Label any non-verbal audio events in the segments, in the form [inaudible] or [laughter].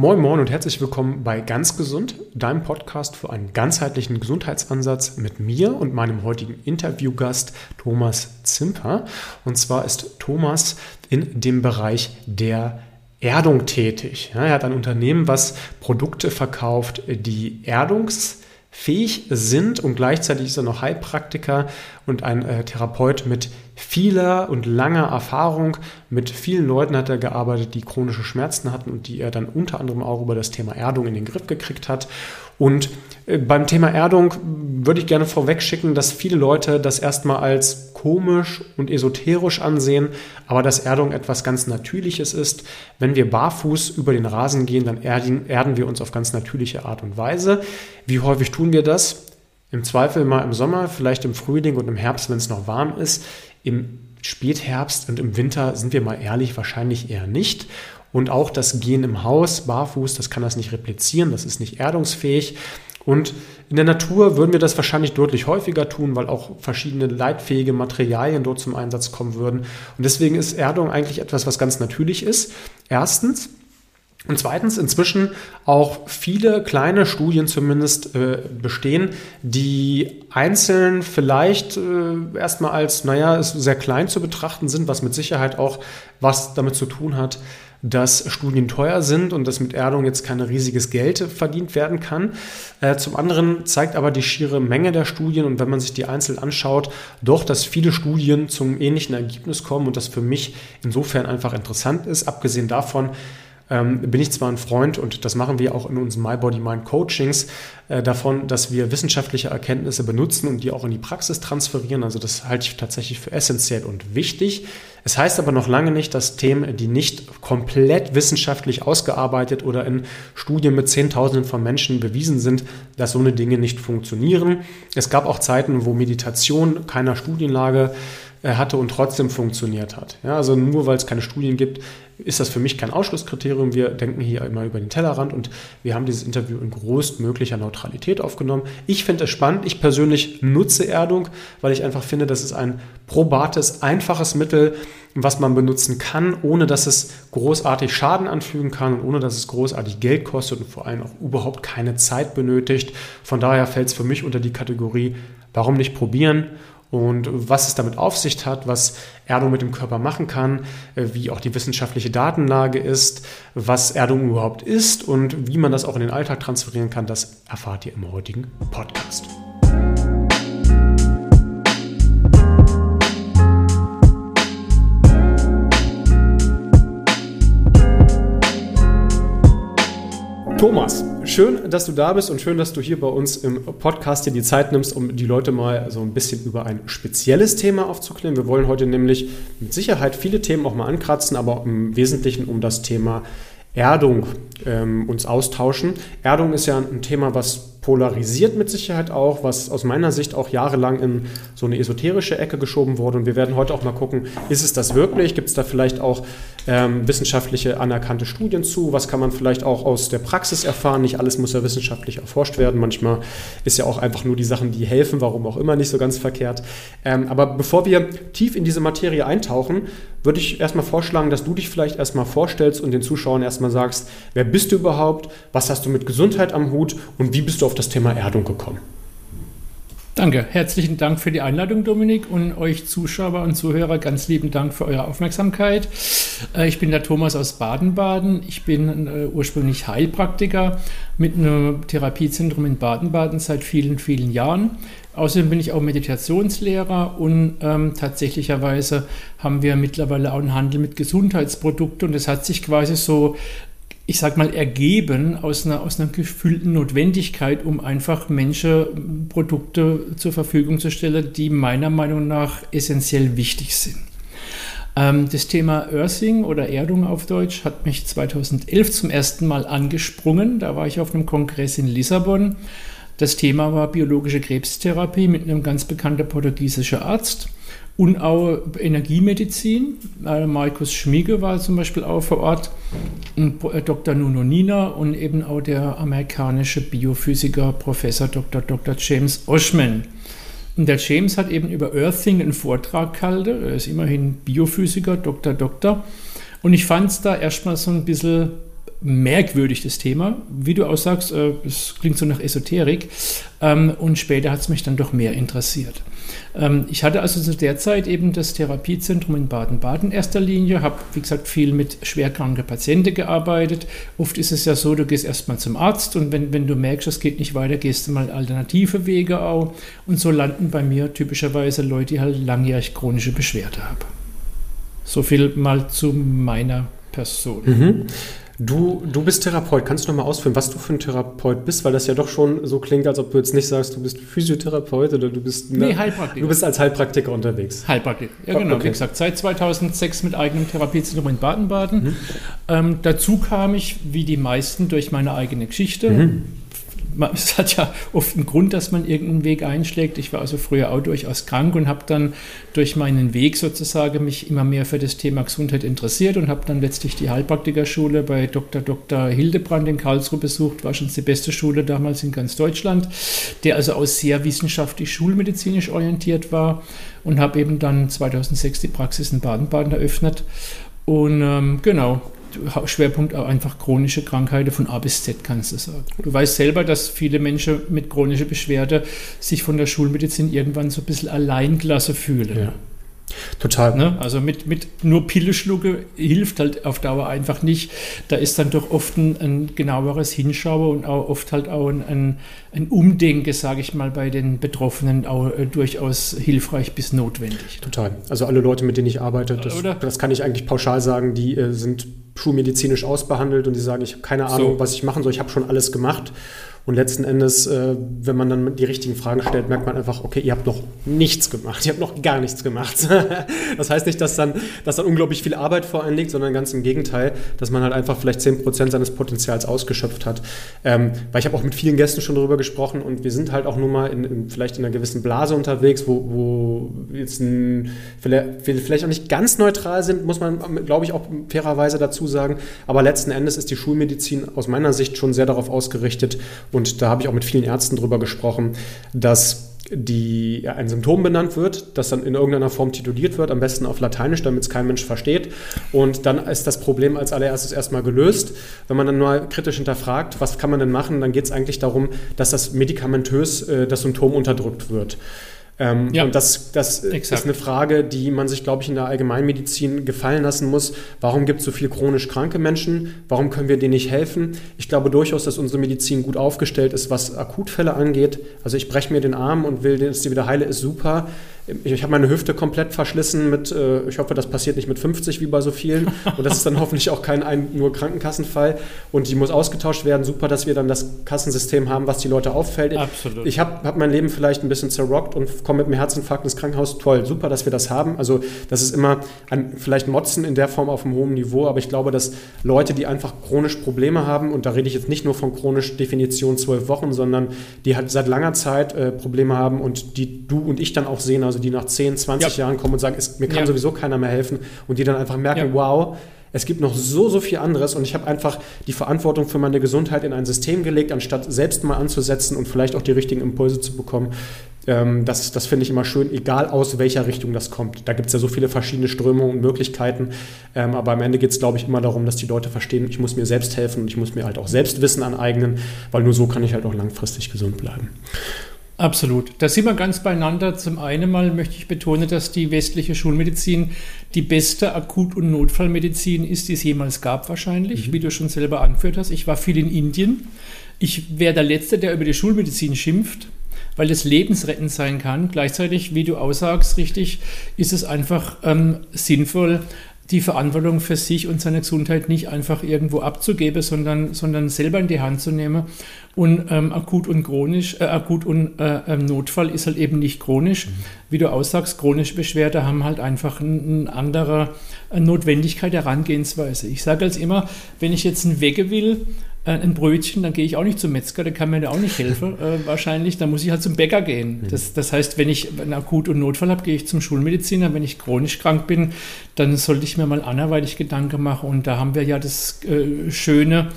Moin Moin und herzlich willkommen bei Ganz Gesund, deinem Podcast für einen ganzheitlichen Gesundheitsansatz mit mir und meinem heutigen Interviewgast Thomas Zimper. Und zwar ist Thomas in dem Bereich der Erdung tätig. Er hat ein Unternehmen, was Produkte verkauft, die erdungsfähig sind und gleichzeitig ist er noch Heilpraktiker und ein äh, Therapeut mit vieler und langer Erfahrung. Mit vielen Leuten hat er gearbeitet, die chronische Schmerzen hatten und die er dann unter anderem auch über das Thema Erdung in den Griff gekriegt hat. Und äh, beim Thema Erdung würde ich gerne vorweg schicken, dass viele Leute das erstmal als komisch und esoterisch ansehen, aber dass Erdung etwas ganz Natürliches ist. Wenn wir barfuß über den Rasen gehen, dann erden wir uns auf ganz natürliche Art und Weise. Wie häufig tun wir das? Im Zweifel mal im Sommer, vielleicht im Frühling und im Herbst, wenn es noch warm ist. Im Spätherbst und im Winter sind wir mal ehrlich, wahrscheinlich eher nicht. Und auch das Gehen im Haus barfuß, das kann das nicht replizieren, das ist nicht erdungsfähig. Und in der Natur würden wir das wahrscheinlich deutlich häufiger tun, weil auch verschiedene leitfähige Materialien dort zum Einsatz kommen würden. Und deswegen ist Erdung eigentlich etwas, was ganz natürlich ist. Erstens, und zweitens inzwischen auch viele kleine Studien zumindest äh, bestehen, die einzeln vielleicht äh, erstmal als, naja, sehr klein zu betrachten sind, was mit Sicherheit auch was damit zu tun hat, dass Studien teuer sind und dass mit Erdung jetzt kein riesiges Geld verdient werden kann. Äh, zum anderen zeigt aber die schiere Menge der Studien und wenn man sich die einzeln anschaut, doch, dass viele Studien zum ähnlichen Ergebnis kommen und das für mich insofern einfach interessant ist, abgesehen davon, ähm, bin ich zwar ein Freund und das machen wir auch in unseren My Body Mind Coachings äh, davon, dass wir wissenschaftliche Erkenntnisse benutzen und die auch in die Praxis transferieren. Also das halte ich tatsächlich für essentiell und wichtig. Es heißt aber noch lange nicht, dass Themen, die nicht komplett wissenschaftlich ausgearbeitet oder in Studien mit Zehntausenden von Menschen bewiesen sind, dass so eine Dinge nicht funktionieren. Es gab auch Zeiten, wo Meditation keiner Studienlage äh, hatte und trotzdem funktioniert hat. Ja, also nur weil es keine Studien gibt, ist das für mich kein Ausschlusskriterium. Wir denken hier immer über den Tellerrand und wir haben dieses Interview in größtmöglicher Neutralität aufgenommen. Ich finde es spannend. Ich persönlich nutze Erdung, weil ich einfach finde, das ist ein probates, einfaches Mittel, was man benutzen kann, ohne dass es großartig Schaden anfügen kann und ohne dass es großartig Geld kostet und vor allem auch überhaupt keine Zeit benötigt. Von daher fällt es für mich unter die Kategorie, warum nicht probieren? Und was es damit auf sich hat, was Erdung mit dem Körper machen kann, äh, wie auch die wissenschaftliche Datenlage ist, was Erdung überhaupt ist und wie man das auch in den Alltag transferieren kann, das erfahrt ihr im heutigen Podcast. Thomas, schön, dass du da bist und schön, dass du hier bei uns im Podcast dir die Zeit nimmst, um die Leute mal so ein bisschen über ein spezielles Thema aufzuklären. Wir wollen heute nämlich mit Sicherheit viele Themen auch mal ankratzen, aber im Wesentlichen um das Thema Erdung ähm, uns austauschen. Erdung ist ja ein Thema, was polarisiert mit Sicherheit auch, was aus meiner Sicht auch jahrelang in so eine esoterische Ecke geschoben wurde. Und wir werden heute auch mal gucken, ist es das wirklich? Gibt es da vielleicht auch ähm, wissenschaftliche anerkannte Studien zu? Was kann man vielleicht auch aus der Praxis erfahren? Nicht alles muss ja wissenschaftlich erforscht werden. Manchmal ist ja auch einfach nur die Sachen, die helfen, warum auch immer nicht so ganz verkehrt. Ähm, aber bevor wir tief in diese Materie eintauchen, würde ich erstmal vorschlagen, dass du dich vielleicht erstmal vorstellst und den Zuschauern erstmal sagst, wer bist du überhaupt? Was hast du mit Gesundheit am Hut? Und wie bist du auf das Thema Erdung gekommen? Danke, herzlichen Dank für die Einladung, Dominik, und euch Zuschauer und Zuhörer ganz lieben Dank für eure Aufmerksamkeit. Äh, ich bin der Thomas aus Baden-Baden. Ich bin äh, ursprünglich Heilpraktiker mit einem Therapiezentrum in Baden-Baden seit vielen, vielen Jahren. Außerdem bin ich auch Meditationslehrer und ähm, tatsächlicherweise haben wir mittlerweile auch einen Handel mit Gesundheitsprodukten und das hat sich quasi so ich sag mal, ergeben aus einer, aus einer gefühlten Notwendigkeit, um einfach Menschen Produkte zur Verfügung zu stellen, die meiner Meinung nach essentiell wichtig sind. Ähm, das Thema Earthing oder Erdung auf Deutsch hat mich 2011 zum ersten Mal angesprungen. Da war ich auf einem Kongress in Lissabon. Das Thema war biologische Krebstherapie mit einem ganz bekannten portugiesischen Arzt und auch Energiemedizin. Äh, Markus Schmiege war zum Beispiel auch vor Ort, äh, Dr. Nuno Nina und eben auch der amerikanische Biophysiker Professor Dr. Dr. James Oshman. Und der James hat eben über Earthing einen Vortrag gehalten. Er ist immerhin Biophysiker, Dr. Doktor. Und ich fand es da erstmal so ein bisschen merkwürdig, das Thema. Wie du auch sagst, äh, es klingt so nach Esoterik. Ähm, und später hat es mich dann doch mehr interessiert. Ähm, ich hatte also zu der Zeit eben das Therapiezentrum in Baden-Baden erster Linie, habe, wie gesagt, viel mit schwerkranken Patienten gearbeitet. Oft ist es ja so, du gehst erstmal zum Arzt und wenn, wenn du merkst, es geht nicht weiter, gehst du mal alternative Wege auch. Und so landen bei mir typischerweise Leute, die halt langjährig chronische Beschwerde haben. So viel mal zu meiner Person. Mhm. Du, du bist Therapeut. Kannst du noch mal ausführen, was du für ein Therapeut bist? Weil das ja doch schon so klingt, als ob du jetzt nicht sagst, du bist Physiotherapeut oder du bist. Nee, Heilpraktiker. Du bist als Heilpraktiker unterwegs. Heilpraktiker, ja genau. Okay. Wie gesagt, seit 2006 mit eigenem Therapiezentrum in Baden-Baden. Mhm. Ähm, dazu kam ich, wie die meisten, durch meine eigene Geschichte. Mhm [laughs] es hat ja oft einen Grund, dass man irgendeinen Weg einschlägt. Ich war also früher auch durchaus krank und habe dann durch meinen Weg sozusagen mich immer mehr für das Thema Gesundheit interessiert und habe dann letztlich die Heilpraktikerschule bei Dr. Dr. Hildebrand in Karlsruhe besucht. War schon die beste Schule damals in ganz Deutschland, der also auch sehr wissenschaftlich schulmedizinisch orientiert war und habe eben dann 2006 die Praxis in Baden-Baden eröffnet. Und ähm, genau, Schwerpunkt auch einfach chronische Krankheiten von A bis Z, kannst du sagen. Du weißt selber, dass viele Menschen mit chronischer Beschwerde sich von der Schulmedizin irgendwann so ein bisschen alleingelassen fühlen. Ja. Total. Ne? Also mit, mit nur Pille schlucke hilft halt auf Dauer einfach nicht. Da ist dann doch oft ein, ein genaueres Hinschauen und auch oft halt auch ein, ein, ein Umdenken, sage ich mal, bei den Betroffenen auch äh, durchaus hilfreich bis notwendig. Total. Also alle Leute, mit denen ich arbeite, das, das kann ich eigentlich pauschal sagen, die äh, sind schulmedizinisch ausbehandelt und die sagen, ich habe keine Ahnung, so. was ich machen soll, ich habe schon alles gemacht und letzten Endes, äh, wenn man dann die richtigen Fragen stellt, merkt man einfach, okay, ihr habt noch nichts gemacht, [laughs] ihr habt noch gar nichts gemacht. [laughs] das heißt nicht, dass dann, dass dann unglaublich viel Arbeit vor einem liegt, sondern ganz im Gegenteil, dass man halt einfach vielleicht 10% seines Potenzials ausgeschöpft hat. Ähm, weil ich habe auch mit vielen Gästen schon darüber gesprochen und wir sind halt auch nun mal in, in vielleicht in einer gewissen Blase unterwegs, wo, wo jetzt ein, vielleicht auch nicht ganz neutral sind, muss man, glaube ich, auch fairerweise dazu sagen. Aber letzten Endes ist die Schulmedizin aus meiner Sicht schon sehr darauf ausgerichtet, und da habe ich auch mit vielen Ärzten drüber gesprochen, dass die, ein Symptom benannt wird, das dann in irgendeiner Form tituliert wird, am besten auf Lateinisch, damit es kein Mensch versteht. Und dann ist das Problem als allererstes erstmal gelöst. Wenn man dann nur kritisch hinterfragt, was kann man denn machen, dann geht es eigentlich darum, dass das medikamentös äh, das Symptom unterdrückt wird. Ähm, ja, und das, das ist eine Frage, die man sich, glaube ich, in der Allgemeinmedizin gefallen lassen muss. Warum gibt es so viele chronisch kranke Menschen? Warum können wir denen nicht helfen? Ich glaube durchaus, dass unsere Medizin gut aufgestellt ist, was Akutfälle angeht. Also ich breche mir den Arm und will, dass die wieder heile, ist super ich, ich habe meine Hüfte komplett verschlissen mit, äh, ich hoffe, das passiert nicht mit 50 wie bei so vielen. Und das ist dann [laughs] hoffentlich auch kein ein, nur Krankenkassenfall. Und die muss ausgetauscht werden. Super, dass wir dann das Kassensystem haben, was die Leute auffällt. Absolut. Ich habe hab mein Leben vielleicht ein bisschen zerrockt und komme mit einem Herzinfarkt ins Krankenhaus. Toll, super, dass wir das haben. Also das ist immer ein, vielleicht Motzen in der Form auf einem hohen Niveau, aber ich glaube, dass Leute, die einfach chronisch Probleme haben, und da rede ich jetzt nicht nur von chronisch Definition zwölf Wochen, sondern die halt seit langer Zeit äh, Probleme haben und die du und ich dann auch sehen, also also die nach 10, 20 ja. Jahren kommen und sagen, es, mir kann ja. sowieso keiner mehr helfen und die dann einfach merken, ja. wow, es gibt noch so, so viel anderes und ich habe einfach die Verantwortung für meine Gesundheit in ein System gelegt, anstatt selbst mal anzusetzen und vielleicht auch die richtigen Impulse zu bekommen. Ähm, das das finde ich immer schön, egal aus welcher Richtung das kommt. Da gibt es ja so viele verschiedene Strömungen und Möglichkeiten, ähm, aber am Ende geht es, glaube ich, immer darum, dass die Leute verstehen, ich muss mir selbst helfen und ich muss mir halt auch selbst Wissen aneignen, weil nur so kann ich halt auch langfristig gesund bleiben. Absolut. Da sind wir ganz beieinander. Zum einen mal möchte ich betonen, dass die westliche Schulmedizin die beste Akut- und Notfallmedizin ist, die es jemals gab, wahrscheinlich, mhm. wie du schon selber angeführt hast. Ich war viel in Indien. Ich wäre der Letzte, der über die Schulmedizin schimpft, weil das lebensrettend sein kann. Gleichzeitig, wie du aussagst, richtig, ist es einfach ähm, sinnvoll, die Verantwortung für sich und seine Gesundheit nicht einfach irgendwo abzugeben, sondern, sondern selber in die Hand zu nehmen. Und ähm, akut und chronisch, äh, akut und äh, Notfall ist halt eben nicht chronisch. Mhm. Wie du aussagst, chronische Beschwerde haben halt einfach eine ein andere Notwendigkeit der Herangehensweise. Ich sage als immer, wenn ich jetzt einen Wege will, äh, ein Brötchen, dann gehe ich auch nicht zum Metzger, der kann mir da auch nicht helfen, [laughs] äh, wahrscheinlich. Dann muss ich halt zum Bäcker gehen. Mhm. Das, das heißt, wenn ich einen Akut- und Notfall habe, gehe ich zum Schulmediziner. Wenn ich chronisch krank bin, dann sollte ich mir mal anderweitig Gedanken machen. Und da haben wir ja das äh, Schöne,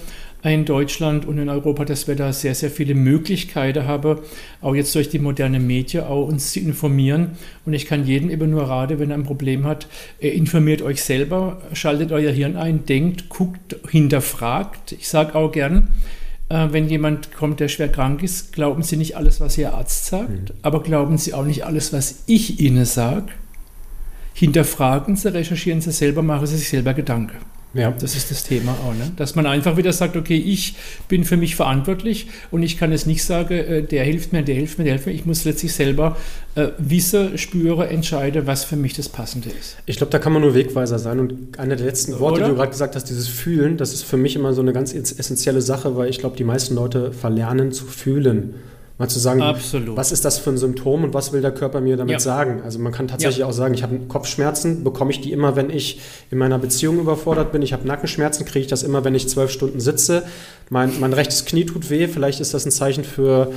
in Deutschland und in Europa, dass wir da sehr, sehr viele Möglichkeiten haben, auch jetzt durch die moderne Medien, auch uns zu informieren. Und ich kann jedem eben nur raten, wenn er ein Problem hat, äh, informiert euch selber, schaltet euer Hirn ein, denkt, guckt, hinterfragt. Ich sage auch gern, äh, wenn jemand kommt, der schwer krank ist, glauben Sie nicht alles, was Ihr Arzt sagt, mhm. aber glauben Sie auch nicht alles, was ich Ihnen sage. Hinterfragen Sie, recherchieren Sie selber, machen Sie sich selber Gedanken. Ja. Das ist das Thema auch, ne? dass man einfach wieder sagt, okay, ich bin für mich verantwortlich und ich kann es nicht sagen, äh, der hilft mir, der hilft mir, der hilft mir. Ich muss letztlich selber äh, wisse, spüre, entscheide, was für mich das Passende ist. Ich glaube, da kann man nur Wegweiser sein. Und einer der letzten Worte, Oder? die du gerade gesagt hast, dieses Fühlen, das ist für mich immer so eine ganz essentielle Sache, weil ich glaube, die meisten Leute verlernen zu fühlen. Mal zu sagen, Absolut. was ist das für ein Symptom und was will der Körper mir damit ja. sagen? Also man kann tatsächlich ja. auch sagen, ich habe Kopfschmerzen, bekomme ich die immer, wenn ich in meiner Beziehung überfordert bin. Ich habe Nackenschmerzen, kriege ich das immer, wenn ich zwölf Stunden sitze. Mein, mein rechtes Knie tut weh, vielleicht ist das ein Zeichen für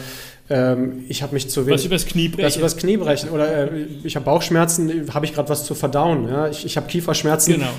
ähm, ich habe mich zu wenig. Was übers Knie brechen. Was übers Knie brechen. Oder äh, ich habe Bauchschmerzen, habe ich gerade was zu verdauen. Ja? Ich, ich habe Kieferschmerzen, genau.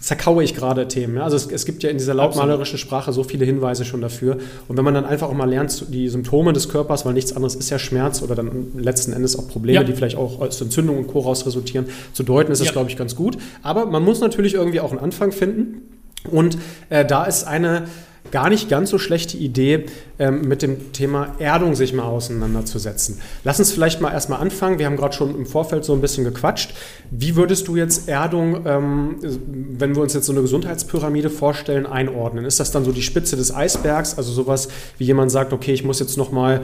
zerkaue ich gerade Themen. Ja? Also es, es, gibt ja in dieser lautmalerischen Sprache so viele Hinweise schon dafür. Und wenn man dann einfach auch mal lernt, die Symptome des Körpers, weil nichts anderes ist ja Schmerz oder dann letzten Endes auch Probleme, ja. die vielleicht auch aus Entzündungen und Co. raus resultieren, zu deuten, ist das, glaube ich, ganz gut. Aber man muss natürlich irgendwie auch einen Anfang finden. Und äh, da ist eine gar nicht ganz so schlechte Idee, ähm, mit dem Thema Erdung sich mal auseinanderzusetzen. Lass uns vielleicht mal erstmal anfangen. Wir haben gerade schon im Vorfeld so ein bisschen gequatscht. Wie würdest du jetzt Erdung, ähm, wenn wir uns jetzt so eine Gesundheitspyramide vorstellen, einordnen? Ist das dann so die Spitze des Eisbergs, also sowas wie jemand sagt, okay, ich muss jetzt noch mal äh,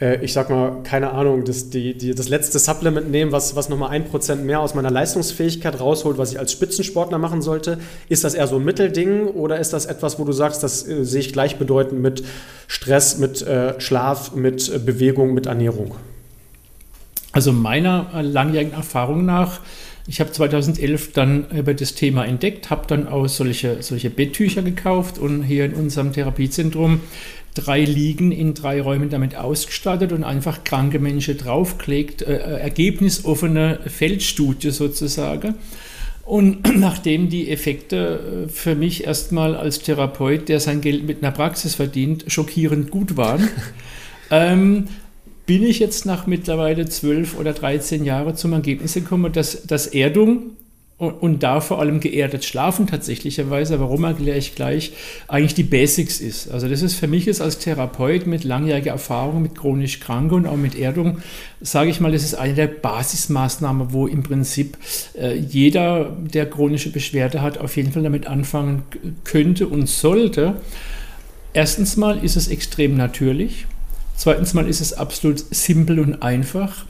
ich sag mal, keine Ahnung, das, die, die, das letzte Supplement nehmen, was, was nochmal ein Prozent mehr aus meiner Leistungsfähigkeit rausholt, was ich als Spitzensportler machen sollte. Ist das eher so ein Mittelding oder ist das etwas, wo du sagst, das äh, sehe ich gleichbedeutend mit Stress, mit äh, Schlaf, mit äh, Bewegung, mit Ernährung? Also meiner äh, langjährigen Erfahrung nach ich habe 2011 dann über das Thema entdeckt, habe dann auch solche, solche Betttücher gekauft und hier in unserem Therapiezentrum drei Liegen in drei Räumen damit ausgestattet und einfach kranke Menschen draufklickt, äh, äh, ergebnisoffene Feldstudie sozusagen. Und [clears throat] nachdem die Effekte äh, für mich erstmal als Therapeut, der sein Geld mit einer Praxis verdient, schockierend gut waren, [laughs] ähm, bin ich jetzt nach mittlerweile zwölf oder 13 Jahren zum Ergebnis gekommen, dass, dass Erdung und, und, da vor allem geerdet schlafen tatsächlicherweise, warum erkläre ich gleich, eigentlich die Basics ist. Also das ist für mich jetzt als Therapeut mit langjähriger Erfahrung mit chronisch Kranken und auch mit Erdung, sage ich mal, das ist eine der Basismaßnahmen, wo im Prinzip äh, jeder, der chronische Beschwerde hat, auf jeden Fall damit anfangen könnte und sollte. Erstens mal ist es extrem natürlich. Zweitens mal ist es absolut simpel und einfach.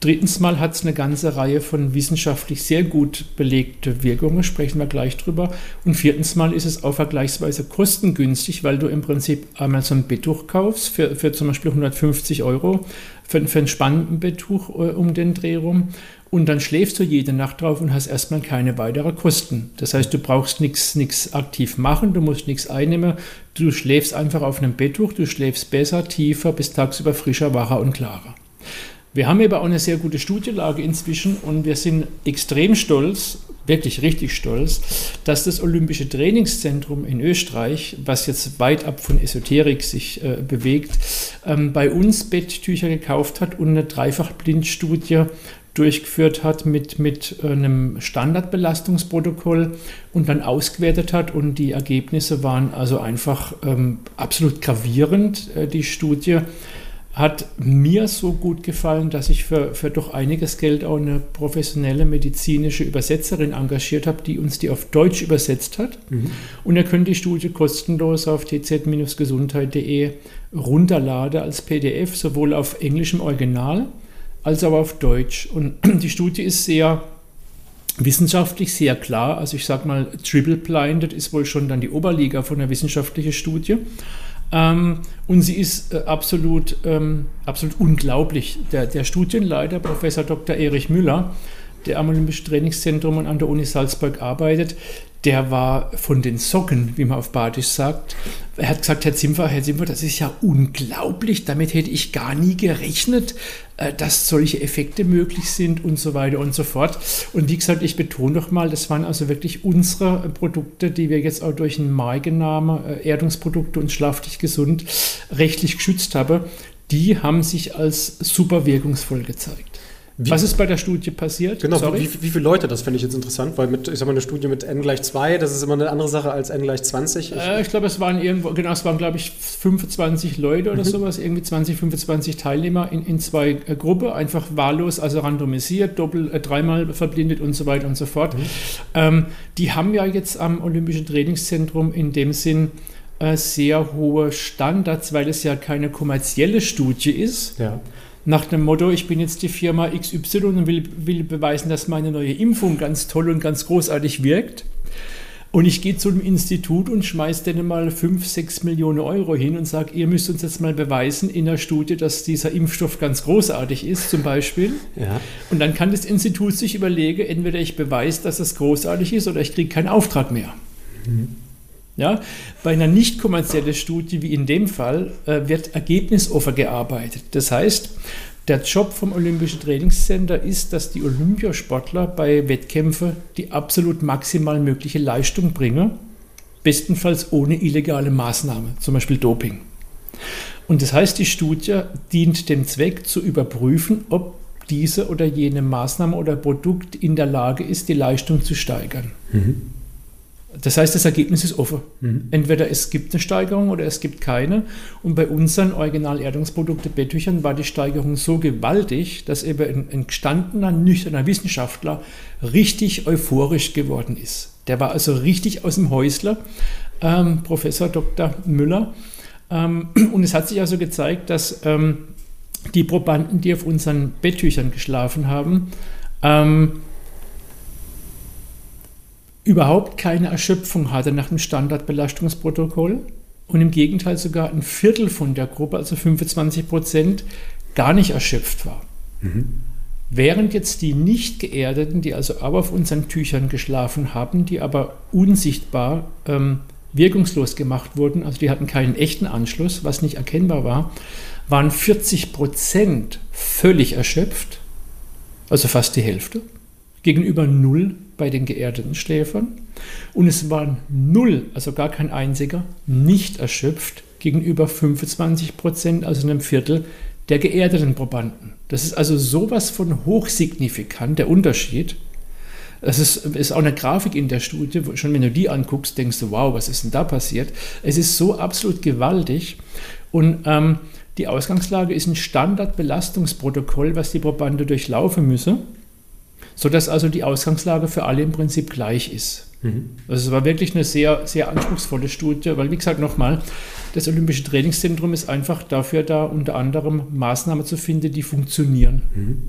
Drittens mal hat es eine ganze Reihe von wissenschaftlich sehr gut belegte Wirkungen, sprechen wir gleich drüber. Und viertens mal ist es auch vergleichsweise kostengünstig, weil du im Prinzip einmal so ein Betttuch kaufst für, für zum Beispiel 150 Euro für, für ein spannenden Betttuch äh, um den Dreh rum. Und dann schläfst du jede Nacht drauf und hast erstmal keine weiteren Kosten. Das heißt, du brauchst nichts aktiv machen, du musst nichts einnehmen. Du schläfst einfach auf einem Betttuch, du schläfst besser, tiefer, bis tagsüber frischer, wacher und klarer. Wir haben aber auch eine sehr gute Studienlage inzwischen und wir sind extrem stolz, wirklich richtig stolz, dass das Olympische Trainingszentrum in Österreich, was jetzt weit ab von Esoterik sich äh, bewegt, ähm, bei uns Betttücher gekauft hat und eine Dreifachblindstudie durchgeführt hat mit, mit einem Standardbelastungsprotokoll und dann ausgewertet hat. Und die Ergebnisse waren also einfach ähm, absolut gravierend, äh, die Studie hat mir so gut gefallen, dass ich für, für doch einiges Geld auch eine professionelle medizinische Übersetzerin engagiert habe, die uns die auf Deutsch übersetzt hat. Mhm. Und ihr könnt die Studie kostenlos auf tz-gesundheit.de runterladen als PDF, sowohl auf englischem Original als auch auf Deutsch. Und [clears throat] die Studie ist sehr wissenschaftlich sehr klar. Also ich sage mal, triple blinded ist wohl schon dann die Oberliga von der wissenschaftlichen Studie. Ähm, und sie ist äh, absolut, ähm, absolut unglaublich. Der, der Studienleiter, Professor Dr. Erich Müller, der am Olympischen Trainingszentrum und an der Uni Salzburg arbeitet, der war von den Socken, wie man auf Badisch sagt. Er hat gesagt, Herr Zimpfer, Herr Zimpfer, das ist ja unglaublich, damit hätte ich gar nie gerechnet, äh, dass solche Effekte möglich sind und so weiter und so fort. Und wie gesagt, ich betone noch mal, das waren also wirklich unsere Produkte, die wir jetzt auch durch einen Markennamen, äh, Erdungsprodukte und schlaflich gesund, rechtlich geschützt haben. Die haben sich als super wirkungsvoll gezeigt. Wie, Was ist bei der Studie passiert? Genau, wie, wie, viele Leute, das finde ich jetzt interessant, weil mit, ich sag mal, eine Studie mit n gleich 2, das ist immer eine andere Sache als n gleich 20. Ich, äh, ich glaube, es waren irgendwo, genau, es waren, glaube ich, 25 Leute oder mhm. sowas, irgendwie 20, 25 Teilnehmer in, in zwei äh, Gruppen, einfach wahllos, also randomisiert, doppel, äh, dreimal verblindet und so weiter und so fort. Mhm. Ähm, die haben ja jetzt am Olympischen Trainingszentrum in dem Sinn äh, sehr hohe Standards, weil es ja keine kommerzielle Studie ist. Ja nach dem Motto, ich bin jetzt die Firma XY und will, will beweisen, dass meine neue Impfung ganz toll und ganz großartig wirkt. Und ich gehe zu einem Institut und schmeiße denen mal 5, 6 Millionen Euro hin und sage, ihr müsst uns jetzt mal beweisen in der Studie, dass dieser Impfstoff ganz großartig ist, zum Beispiel. Ja. Und dann kann das Institut sich überlegen, entweder ich beweise, dass es großartig ist oder ich kriege keinen Auftrag mehr. Mhm. Ja, bei einer nicht kommerziellen Studie wie in dem Fall äh, wird ergebnisoffen gearbeitet. Das heißt, der Job vom Olympischen Trainingscenter ist, dass die Olympiasportler bei Wettkämpfen die absolut maximal mögliche Leistung bringen, bestenfalls ohne illegale Maßnahmen, zum Beispiel Doping. Und das heißt, die Studie dient dem Zweck zu überprüfen, ob diese oder jene Maßnahme oder Produkt in der Lage ist, die Leistung zu steigern. Mhm. Das heißt, das Ergebnis ist offen. Mhm. Entweder es gibt eine Steigerung oder es gibt keine. Und bei unseren Original-Erdungsprodukte Betttüchern war die Steigerung so gewaltig, dass eben ein, ein gestandener, nüchterner Wissenschaftler richtig euphorisch geworden ist. Der war also richtig aus dem Häusler, ähm, Professor Dr. Müller. Ähm, [clears throat] und es hat sich also gezeigt, dass ähm, die Probanden, die auf unseren Betttüchern geschlafen haben, ähm, überhaupt keine Erschöpfung hatte nach dem Standardbelastungsprotokoll und im Gegenteil sogar ein Viertel von der Gruppe, also 25 Prozent, gar nicht erschöpft war. Mhm. Während jetzt die nicht geerdeten, die also aber auf unseren Tüchern geschlafen haben, die aber unsichtbar ähm, wirkungslos gemacht wurden, also die hatten keinen echten Anschluss, was nicht erkennbar war, waren 40 Prozent völlig erschöpft, also fast die Hälfte, gegenüber null bei den geerdeten Schläfern und es waren null, also gar kein einziger, nicht erschöpft gegenüber 25 Prozent, also einem Viertel der geerdeten Probanden. Das ist also sowas von hochsignifikant, der Unterschied. Das ist, ist auch eine Grafik in der Studie, schon wenn du die anguckst, denkst du, wow, was ist denn da passiert? Es ist so absolut gewaltig und ähm, die Ausgangslage ist ein Standardbelastungsprotokoll, was die Probande durchlaufen müssen sodass also die Ausgangslage für alle im Prinzip gleich ist. Mhm. Also es war wirklich eine sehr, sehr anspruchsvolle Studie, weil wie gesagt nochmal, das Olympische Trainingszentrum ist einfach dafür da, unter anderem Maßnahmen zu finden, die funktionieren. Mhm.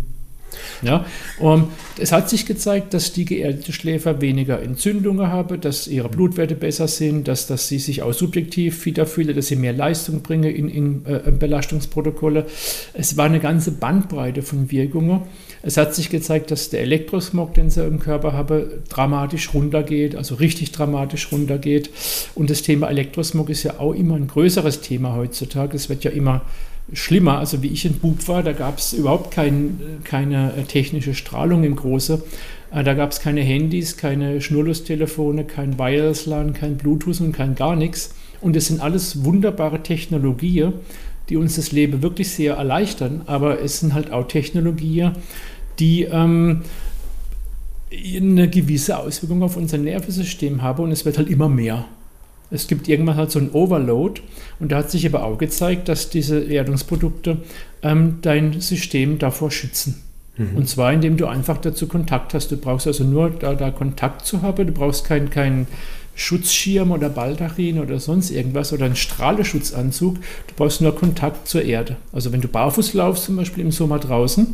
Ja, und es hat sich gezeigt, dass die geerdete Schläfer weniger Entzündungen haben, dass ihre Blutwerte besser sind, dass, dass sie sich auch subjektiv fitter fühlen, dass sie mehr Leistung bringen in, in äh, Belastungsprotokolle. Es war eine ganze Bandbreite von Wirkungen. Es hat sich gezeigt, dass der Elektrosmog, den sie im Körper haben, dramatisch runtergeht, also richtig dramatisch runtergeht. Und das Thema Elektrosmog ist ja auch immer ein größeres Thema heutzutage. Es wird ja immer schlimmer. Also wie ich ein Bub war, da gab es überhaupt kein, keine technische Strahlung im Große. Äh, da gab es keine Handys, keine Schnurlustelefone, kein Wireless-LAN, kein Bluetooth und kein gar nichts. Und es sind alles wunderbare Technologien, die uns das Leben wirklich sehr erleichtern. Aber es sind halt auch Technologien, die ähm, eine gewisse Auswirkung auf unser Nervensystem haben und es wird halt immer mehr. Es gibt irgendwann halt so ein Overload und da hat sich aber auch gezeigt, dass diese Erdungsprodukte ähm, dein System davor schützen. Mhm. Und zwar, indem du einfach dazu Kontakt hast. Du brauchst also nur da, da Kontakt zu haben. Du brauchst keinen kein Schutzschirm oder Baldachin oder sonst irgendwas oder einen Strahleschutzanzug. Du brauchst nur Kontakt zur Erde. Also wenn du barfuß laufst, zum Beispiel im Sommer draußen,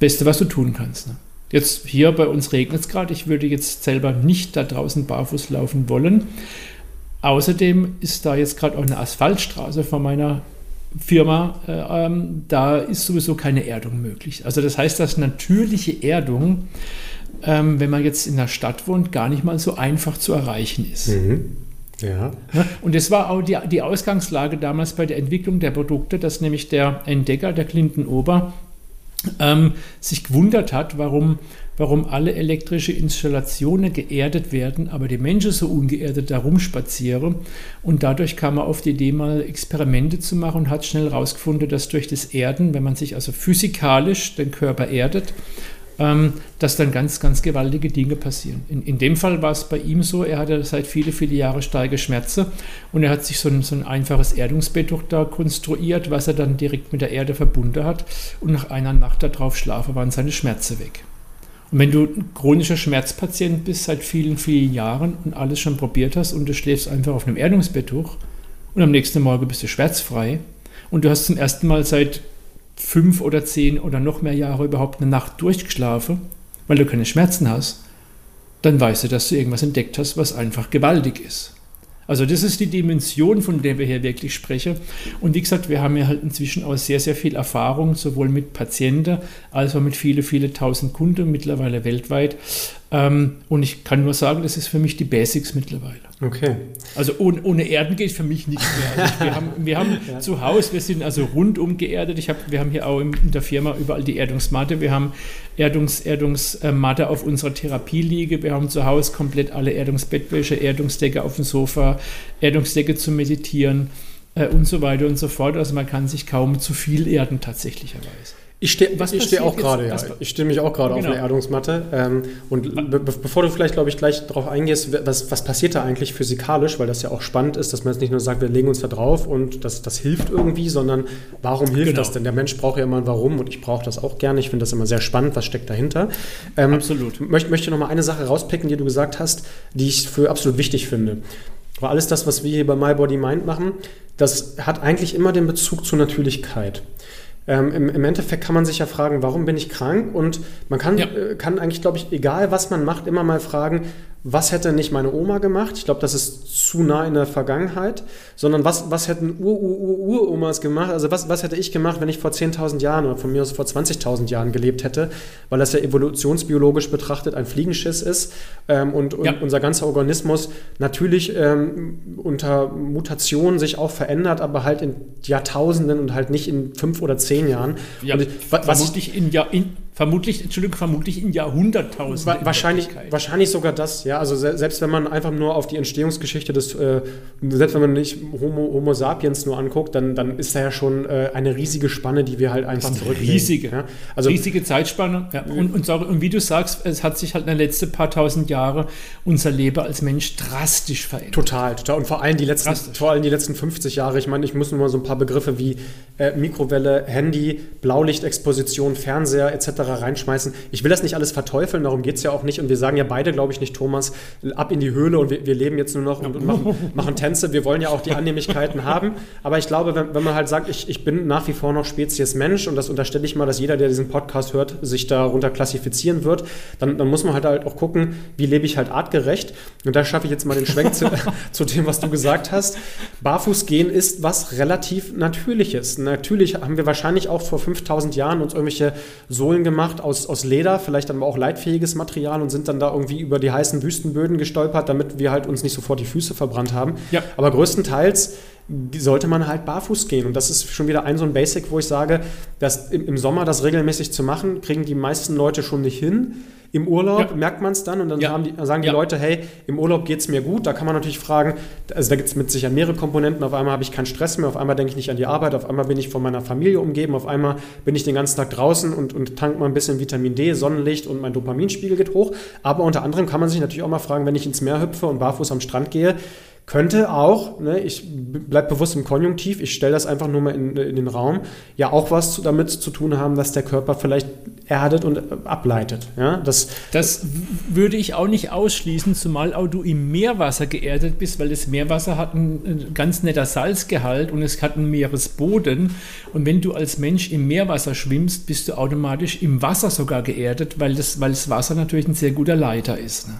Beste, was du tun kannst. Ne? Jetzt hier bei uns regnet es gerade. Ich würde jetzt selber nicht da draußen barfuß laufen wollen. Außerdem ist da jetzt gerade auch eine Asphaltstraße vor meiner Firma. Äh, ähm, da ist sowieso keine Erdung möglich. Also das heißt, dass natürliche Erdung ähm, wenn man jetzt in der Stadt wohnt, gar nicht mal so einfach zu erreichen ist. Mhm. Ja. Und das war auch die, die Ausgangslage damals bei der Entwicklung der Produkte, dass nämlich der Entdecker, der Clinton Ober, ähm, sich gewundert hat, warum, warum alle elektrische Installationen geerdet werden, aber die Menschen so ungeerdet da rumspazieren. Und dadurch kam er auf die Idee, mal Experimente zu machen und hat schnell herausgefunden, dass durch das Erden, wenn man sich also physikalisch den Körper erdet, dass dann ganz, ganz gewaltige Dinge passieren. In, in dem Fall war es bei ihm so, er hatte seit viele, viele Jahre starke Schmerzen und er hat sich so ein, so ein einfaches Erdungsbett da konstruiert, was er dann direkt mit der Erde verbunden hat und nach einer Nacht darauf schlafen waren seine Schmerzen weg. Und wenn du ein chronischer Schmerzpatient bist seit vielen, vielen Jahren und alles schon probiert hast und du schläfst einfach auf einem Erdungsbett durch und am nächsten Morgen bist du schmerzfrei und du hast zum ersten Mal seit fünf oder zehn oder noch mehr Jahre überhaupt eine Nacht durchgeschlafen, weil du keine Schmerzen hast, dann weißt du, dass du irgendwas entdeckt hast, was einfach gewaltig ist. Also das ist die Dimension, von der wir hier wirklich sprechen. Und wie gesagt, wir haben ja halt inzwischen auch sehr, sehr viel Erfahrung, sowohl mit Patienten als auch mit viele, viele tausend Kunden mittlerweile weltweit. Ähm, und ich kann nur sagen, das ist für mich die Basics mittlerweile. Okay. Also ohne, ohne Erden geht für mich nichts mehr. Also wir haben, wir haben [laughs] ja. zu Hause, wir sind also rundum geerdet. Ich hab, wir haben hier auch in der Firma überall die Erdungsmatte. Wir haben Erdungs, Erdungsmatte auf unserer Therapieliege. Wir haben zu Hause komplett alle Erdungsbettwäsche, Erdungsdecke auf dem Sofa, Erdungsdecke zum Meditieren äh, und so weiter und so fort. Also man kann sich kaum zu viel erden tatsächlicherweise. Ich stehe steh auch gerade, ja. Ich stehe mich auch gerade genau. auf eine Erdungsmatte. Ähm, und be bevor du vielleicht, glaube ich, gleich darauf eingehst, was, was passiert da eigentlich physikalisch, weil das ja auch spannend ist, dass man jetzt nicht nur sagt, wir legen uns da drauf und das, das hilft irgendwie, sondern warum hilft genau. das denn? Der Mensch braucht ja immer ein Warum und ich brauche das auch gerne. Ich finde das immer sehr spannend, was steckt dahinter. Ähm, absolut. Möcht, möchte noch mal eine Sache rauspicken, die du gesagt hast, die ich für absolut wichtig finde. Aber alles das, was wir hier bei My Body Mind machen, das hat eigentlich immer den Bezug zur Natürlichkeit. Ähm, im, im, Endeffekt kann man sich ja fragen, warum bin ich krank? Und man kann, ja. äh, kann eigentlich, glaube ich, egal was man macht, immer mal fragen, was hätte nicht meine Oma gemacht? Ich glaube, das ist zu nah in der Vergangenheit, sondern was, was hätten Ur-Ur-Ur-Uromas gemacht? Also was, was hätte ich gemacht, wenn ich vor 10.000 Jahren oder von mir aus vor 20.000 Jahren gelebt hätte? Weil das ja evolutionsbiologisch betrachtet ein Fliegenschiss ist ähm, und, und ja. unser ganzer Organismus natürlich ähm, unter Mutationen sich auch verändert, aber halt in Jahrtausenden und halt nicht in fünf oder zehn Jahren. Ja, und was, was ich in, ja, in Vermutlich, Entschuldigung, vermutlich in Jahrhunderttausenden. wahrscheinlich, wahrscheinlich sogar das, ja. Also se selbst wenn man einfach nur auf die Entstehungsgeschichte des, äh, selbst wenn man nicht Homo, Homo sapiens nur anguckt, dann, dann ist da ja schon äh, eine riesige Spanne, die wir halt einfach zurücklegen. Riesige, ja? also, riesige Zeitspanne. Ja. Und, und, und, wie du sagst, es hat sich halt in den letzten paar tausend Jahren unser Leben als Mensch drastisch verändert. Total, total. Und vor allem die letzten, vor allem die letzten 50 Jahre. Ich meine, ich muss nur mal so ein paar Begriffe wie äh, Mikrowelle, Handy, Blaulichtexposition, Fernseher etc reinschmeißen. Ich will das nicht alles verteufeln, darum geht es ja auch nicht. Und wir sagen ja beide, glaube ich, nicht, Thomas, ab in die Höhle und wir, wir leben jetzt nur noch und, und machen, [laughs] machen, Tänze. Wir wollen ja auch die Annehmlichkeiten [laughs] haben. Aber ich glaube, wenn, wenn man halt sagt, ich, ich bin nach wie vor noch Spezies Mensch und das unterstelle ich mal, dass jeder, der diesen Podcast hört, sich darunter klassifizieren wird, dann, dann muss man halt, halt auch gucken, wie lebe ich halt artgerecht. Und da schaffe ich jetzt mal den Schwenk zu, [laughs] zu dem, was du gesagt hast. Barfuß gehen ist was relativ Natürliches. Natürlich haben wir wahrscheinlich auch vor 5000 Jahren uns irgendwelche Sohlen gemacht, gemacht aus, aus Leder, vielleicht dann aber auch leitfähiges Material und sind dann da irgendwie über die heißen Wüstenböden gestolpert, damit wir halt uns nicht sofort die Füße verbrannt haben. Ja. Aber größtenteils sollte man halt barfuß gehen. Und das ist schon wieder ein so ein Basic, wo ich sage, dass im Sommer das regelmäßig zu machen, kriegen die meisten Leute schon nicht hin. Im Urlaub ja. merkt man es dann und dann ja. die, sagen die ja. Leute, hey, im Urlaub geht es mir gut. Da kann man natürlich fragen, also da gibt es mit Sicherheit mehrere Komponenten. Auf einmal habe ich keinen Stress mehr, auf einmal denke ich nicht an die Arbeit, auf einmal bin ich von meiner Familie umgeben, auf einmal bin ich den ganzen Tag draußen und, und tank mal ein bisschen Vitamin D, Sonnenlicht und mein Dopaminspiegel geht hoch. Aber unter anderem kann man sich natürlich auch mal fragen, wenn ich ins Meer hüpfe und barfuß am Strand gehe, könnte auch, ne, ich bleibe bewusst im Konjunktiv, ich stelle das einfach nur mal in, in, den Raum, ja auch was zu, damit zu tun haben, dass der Körper vielleicht erdet und äh, ableitet. Ja? Das, das würde ich auch nicht ausschließen, zumal auch du im Meerwasser geerdet bist, weil das Meerwasser hat ein ganz netter Salzgehalt und es hat einen Meeresboden. Und wenn du als Mensch im Meerwasser schwimmst, bist du automatisch im Wasser sogar geerdet, weil das, weil das Wasser natürlich ein sehr guter Leiter ist. Ne?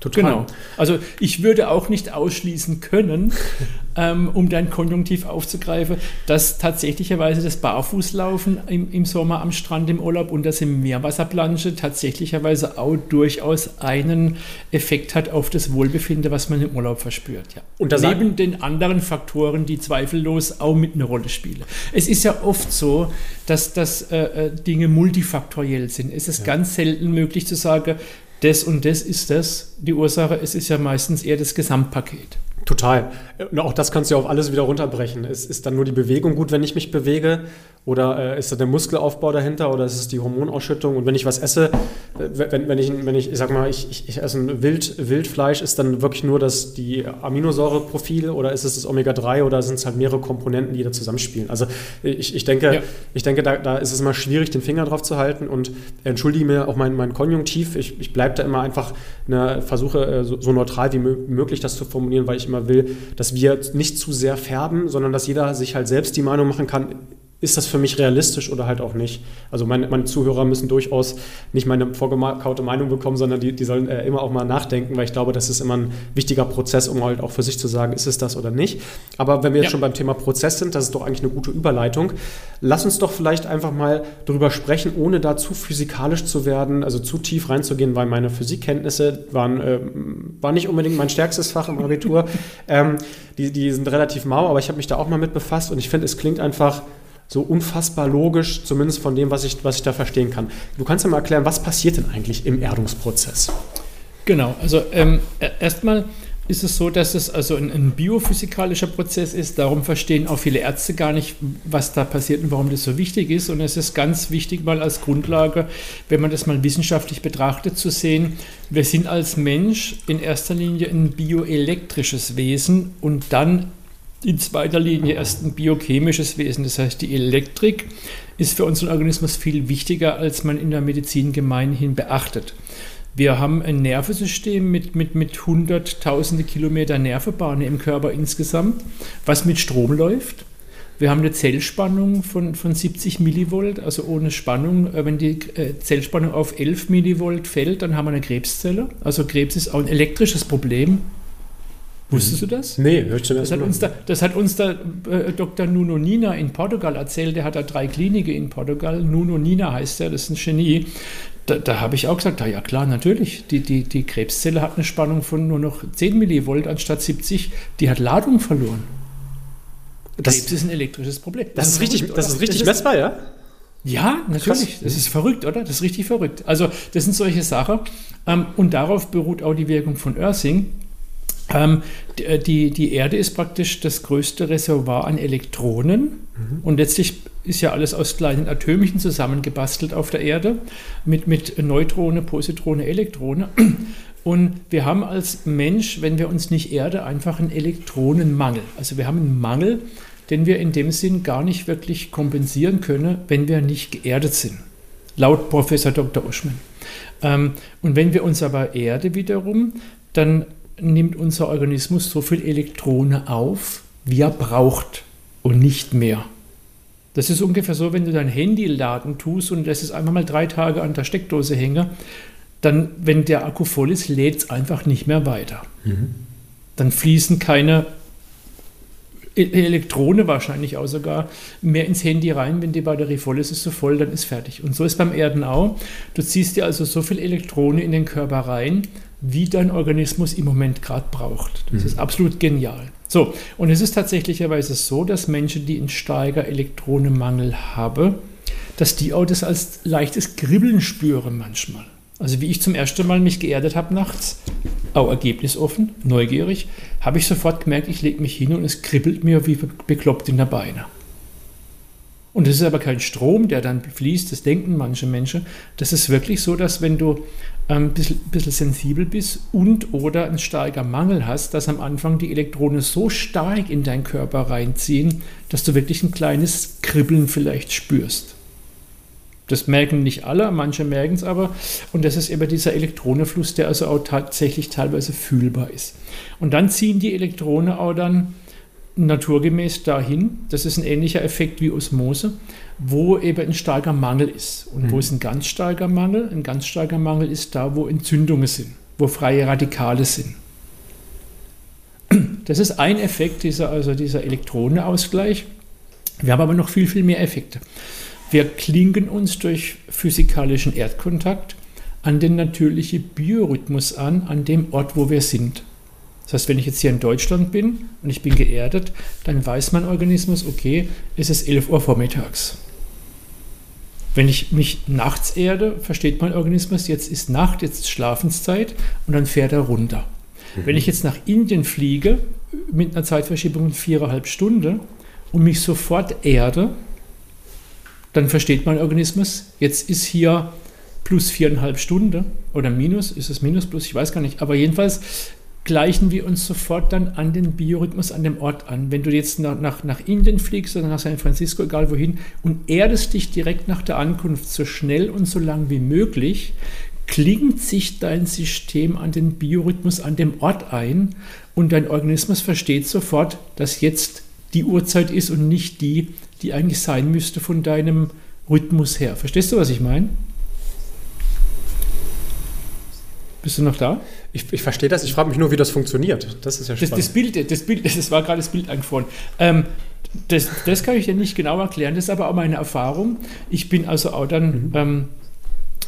Total. Genau. Also ich würde auch nicht ausschließen können, [laughs] ähm, um dein Konjunktiv aufzugreifen, dass tatsächlicherweise das Barfußlaufen im, im Sommer am Strand im Urlaub und das im Meerwasserplansche tatsächlicherweise auch durchaus einen Effekt hat auf das Wohlbefinden, was man im Urlaub verspürt. Ja. Und Neben den anderen Faktoren, die zweifellos auch mit einer Rolle spielen. Es ist ja oft so, dass, dass äh, äh Dinge multifaktoriell sind. Es ist ja. ganz selten möglich zu sagen, das und das ist das die Ursache. Es ist ja meistens eher das Gesamtpaket. Total. Und auch das kannst du ja auf alles wieder runterbrechen. Ist, ist dann nur die Bewegung gut, wenn ich mich bewege? Oder äh, ist da der Muskelaufbau dahinter? Oder ist es die Hormonausschüttung? Und wenn ich was esse, wenn, wenn, ich, wenn ich, ich sag mal, ich, ich, ich esse ein Wild, Wildfleisch, ist dann wirklich nur das, die Aminosäureprofile oder ist es das Omega-3 oder sind es halt mehrere Komponenten, die da zusammenspielen? Also ich, ich denke, ja. ich denke da, da ist es immer schwierig, den Finger drauf zu halten und entschuldige mir auch mein, mein Konjunktiv. Ich, ich bleibe da immer einfach, ne, versuche äh, so, so neutral wie möglich das zu formulieren, weil ich immer will, dass wir nicht zu sehr färben, sondern dass jeder sich halt selbst die Meinung machen kann, ist das für mich realistisch oder halt auch nicht? Also meine, meine Zuhörer müssen durchaus nicht meine vorgekaute Meinung bekommen, sondern die, die sollen äh, immer auch mal nachdenken, weil ich glaube, das ist immer ein wichtiger Prozess, um halt auch für sich zu sagen, ist es das oder nicht. Aber wenn wir jetzt ja. schon beim Thema Prozess sind, das ist doch eigentlich eine gute Überleitung. Lass uns doch vielleicht einfach mal darüber sprechen, ohne da zu physikalisch zu werden, also zu tief reinzugehen, weil meine Physikkenntnisse waren, äh, war nicht unbedingt mein stärkstes Fach im Abitur. [laughs] ähm, die, die sind relativ mau, aber ich habe mich da auch mal mit befasst und ich finde, es klingt einfach so unfassbar logisch, zumindest von dem, was ich, was ich da verstehen kann. Du kannst ja mal erklären, was passiert denn eigentlich im Erdungsprozess? Genau, also ähm, e-, erstmal ist es so, dass es also ein, ein, biophysikalischer Prozess ist. Darum verstehen auch viele Ärzte gar nicht, was da passiert und warum das so wichtig ist. Und es ist ganz wichtig, mal als Grundlage, wenn man das mal wissenschaftlich betrachtet, zu sehen, wir sind als Mensch in erster Linie ein bioelektrisches Wesen und dann in zweiter Linie erst ein biochemisches Wesen. Das heißt, die Elektrik ist für unseren Organismus viel wichtiger, als man in der Medizin gemeinhin beachtet. Wir haben ein Nervensystem mit, mit, mit hunderttausende Kilometer Nervebahnen im Körper insgesamt, was mit Strom läuft. Wir haben eine Zellspannung von, von 70 Millivolt, also ohne Spannung. Äh, wenn die äh, Zellspannung auf 11 Millivolt fällt, dann haben wir eine Krebszelle. Also Krebs ist auch ein elektrisches Problem. Wusstest du das? Nee, hör ich das, hat uns da, das hat uns der äh, Dr. Nuno Nina in Portugal erzählt. Der hat da drei Kliniken in Portugal. Nuno Nina heißt er, das ist ein Genie. Da, da habe ich auch gesagt, ja klar, natürlich. Die, die, die Krebszelle hat eine Spannung von nur noch 10 Millivolt anstatt 70. Die hat Ladung verloren. Das Krebs ist ein elektrisches Problem. Das, das ist, richtig, das ist richtig das messbar, ist, ja? Ja, natürlich. Krass. Das ist verrückt, oder? Das ist richtig verrückt. Also, das sind solche Sachen. Ähm, und darauf beruht auch die Wirkung von Earthing. Ähm, äh, die, die Erde ist praktisch das größte Reservoir an Elektronen mhm. und letztlich ist ja alles aus kleinen Atömchen zusammengebastelt auf der Erde mit, mit Neutrone, Positrone, Elektrone. Und wir haben als Mensch, wenn wir uns nicht Erde, einfach einen Elektronenmangel. Also wir haben einen Mangel, den wir in dem Sinn gar nicht wirklich kompensieren können, wenn wir nicht geerdet sind. Laut Professor Dr. Uschmann. Ähm, und wenn wir uns aber Erde wiederum, dann nimmt unser Organismus so viel Elektronen auf, wie er braucht und nicht mehr. Das ist ungefähr so, wenn du dein Handy laden tust und lässt es einfach mal drei Tage an der Steckdose hängen, dann, wenn der Akku voll ist, lädt es einfach nicht mehr weiter. Mhm. Dann fließen keine e-, Elektrone wahrscheinlich auch sogar mehr ins Handy rein, wenn die Batterie voll ist, ist so voll, dann ist fertig. Und so ist beim Erden auch. Du ziehst dir also so viel Elektrone in den Körper rein, wie dein Organismus im Moment gerade braucht. Das mhm. ist absolut genial. So, und es ist tatsächlicherweise so, dass Menschen, die einen starker Elektronenmangel haben, dass die auch das als leichtes Kribbeln spüren manchmal. Also wie ich zum ersten Mal mich geerdet habe nachts, auch ergebnisoffen, neugierig, habe ich sofort gemerkt, ich lege mich hin und es kribbelt mir wie bekloppt in der Beine. Und es ist aber kein Strom, der dann fließt, das denken manche Menschen. Das ist wirklich so, dass wenn du ein ähm, bisschen, bisschen sensibel bist und oder ein starker Mangel hast, dass am Anfang die Elektronen so stark in deinen Körper reinziehen, dass du wirklich ein kleines Kribbeln vielleicht spürst. Das merken nicht alle, manche merken es aber. Und das ist eben dieser Elektronenfluss, der also auch tatsächlich teilweise fühlbar ist. Und dann ziehen die Elektronen auch dann naturgemäß dahin, das ist ein ähnlicher Effekt wie Osmose, wo eben ein starker Mangel ist. Und mhm. wo ist ein ganz starker Mangel? Ein ganz starker Mangel ist da, wo Entzündungen sind, wo freie Radikale sind. Das ist ein Effekt, dieser, also dieser Elektronenausgleich. Wir haben aber noch viel, viel mehr Effekte. Wir klingen uns durch physikalischen Erdkontakt an den natürlichen Biorhythmus an, an dem Ort, wo wir sind. Das heißt, wenn ich jetzt hier in Deutschland bin und ich bin geerdet, dann weiß mein Organismus, okay, es ist 11 Uhr vormittags. Wenn ich mich nachts erde, versteht mein Organismus, jetzt ist Nacht, jetzt ist Schlafenszeit und dann fährt er runter. Mhm. Wenn ich jetzt nach Indien fliege mit einer Zeitverschiebung von viereinhalb Stunden und mich sofort erde, dann versteht mein Organismus, jetzt ist hier plus viereinhalb Stunden oder minus, ist es minus plus, ich weiß gar nicht, aber jedenfalls gleichen wir uns sofort dann an den Biorhythmus an dem Ort an. Wenn du jetzt nach, nach, nach Indien fliegst oder nach San Francisco, egal wohin, und erdest dich direkt nach der Ankunft so schnell und so lang wie möglich, klingt sich dein System an den Biorhythmus an dem Ort ein und dein Organismus versteht sofort, dass jetzt die Uhrzeit ist und nicht die, die eigentlich sein müsste von deinem Rhythmus her. Verstehst du, was ich meine? Bist du noch da? Ich, ich verstehe das, ich frage mich nur, wie das funktioniert. Das ist ja spannend. Das, das Bild, das, Bild, [laughs] das war gerade das Bild eingefroren. Ähm, das, das kann ich dir nicht genau erklären, das ist aber auch meine Erfahrung. Ich bin also auch dann, mhm. ähm,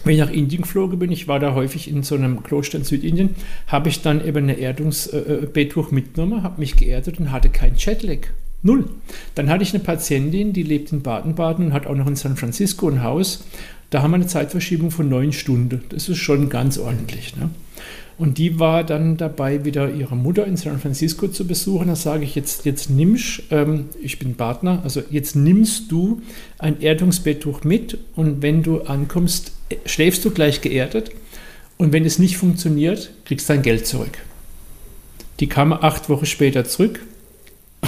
wenn ich nach Indien geflogen bin, ich war da häufig in so einem Kloster in Südindien, habe ich dann eben eine Erdungsbetttuch äh, mitgenommen, habe mich geerdet und hatte kein Jetlag. Null. Dann hatte ich eine Patientin, die lebt in Baden-Baden und hat auch noch in San Francisco ein Haus. Da haben wir eine Zeitverschiebung von neun Stunden. Das ist schon ganz ordentlich. Ne? Und die war dann dabei, wieder ihre Mutter in San Francisco zu besuchen. Da sage ich jetzt, jetzt nimmst, ähm, ich bin Partner, also jetzt nimmst du ein Erdungsbetttuch mit und wenn du ankommst, schläfst du gleich geerdet. Und wenn es nicht funktioniert, kriegst du dein Geld zurück. Die kam acht Wochen später zurück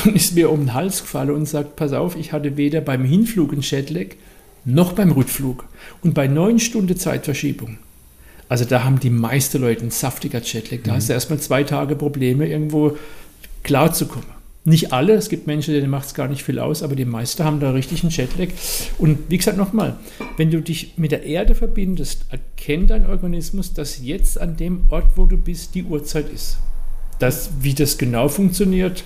und [laughs] ist mir um den Hals gefallen und sagt, pass auf, ich hatte weder beim Hinflug einen Jetlag noch beim Rückflug. Und bei neun Stunden Zeitverschiebung also da haben die meisten Leute einen saftiger Jetlag. Da mhm. hast du erstmal zwei Tage Probleme, irgendwo klarzukommen. Nicht alle, es gibt Menschen, denen macht es gar nicht viel aus, aber die meisten haben da richtig einen Jetlag. Und wie gesagt, nochmal, wenn du dich mit der Erde verbindest, erkennt dein Organismus, dass jetzt an dem Ort, wo du bist, die Uhrzeit ist. Das, wie das genau funktioniert,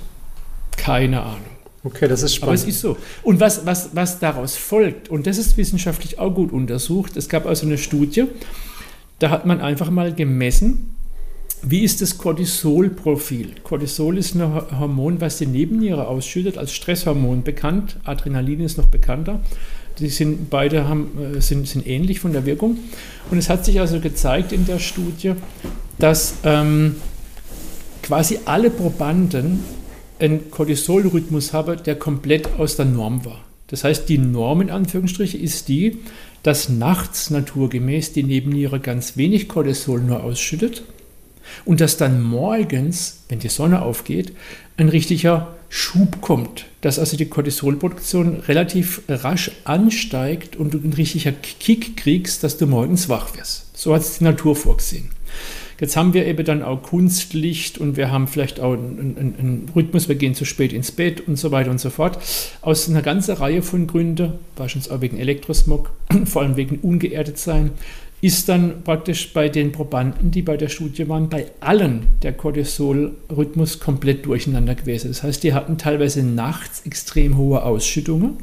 keine Ahnung. Okay, das ist spannend. Aber es ist so. Und was, was, was daraus folgt, und das ist wissenschaftlich auch gut untersucht, es gab also eine Studie, da hat man einfach mal gemessen, wie ist das Cortisolprofil? Cortisol ist ein Hormon, was die Nebenniere ausschüttet, als Stresshormon bekannt. Adrenalin ist noch bekannter. Die sind beide haben, äh, sind, sind ähnlich von der Wirkung. Und es hat sich also gezeigt in der Studie, dass ähm, quasi alle Probanden einen Cortisolrhythmus haben, der komplett aus der Norm war. Das heißt, die Norm in Anführungsstrichen ist die, dass nachts naturgemäß die Nebenniere ganz wenig Cortisol nur ausschüttet und dass dann morgens, wenn die Sonne aufgeht, ein richtiger Schub kommt, dass also die Cortisolproduktion relativ rasch ansteigt und du einen richtiger Kick kriegst, dass du morgens wach wirst. So hat es die Natur vorgesehen. Jetzt haben wir eben dann auch Kunstlicht und wir haben vielleicht auch einen, einen, einen, Rhythmus, wir gehen zu spät ins Bett und so weiter und so fort. Aus einer ganzen Reihe von Gründen, beispielsweise auch wegen Elektrosmog, [clears throat] vor allem wegen ungeerdet sein, ist dann praktisch bei den Probanden, die bei der Studie waren, bei allen der Cortisol-Rhythmus komplett durcheinander gewesen. Das heißt, die hatten teilweise nachts extrem hohe Ausschüttungen,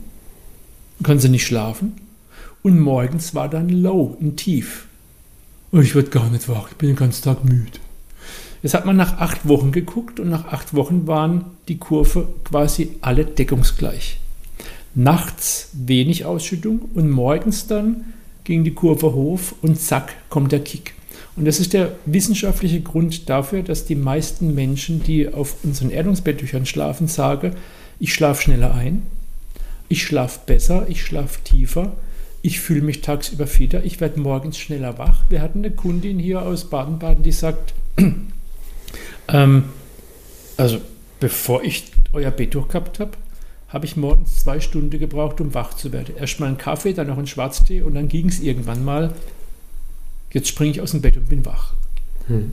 konnten sie nicht schlafen und morgens war dann low, ein Tief. Und ich werde gar nicht wach, ich bin den ganzen Tag müde. Jetzt hat man nach acht Wochen geguckt und nach acht Wochen waren die Kurve quasi alle deckungsgleich. Nachts wenig Ausschüttung und morgens dann ging die Kurve hoch und zack kommt der Kick. Und das ist der wissenschaftliche Grund dafür, dass die meisten Menschen, die auf unseren Erdungsbetttüchern schlafen, sagen, ich schlafe schneller ein, ich schlafe besser, ich schlafe tiefer, ich fühle mich tagsüber fitter, ich werde morgens schneller wach. Wir hatten eine Kundin hier aus Baden-Baden, die sagt, [clears throat] ähm, also bevor ich euer Bett durchgehabt habe, habe ich morgens zwei Stunden gebraucht, um wach zu werden. Erst mal einen Kaffee, dann noch einen Schwarztee und dann ging es irgendwann mal, jetzt springe ich aus dem Bett und bin wach. Hm.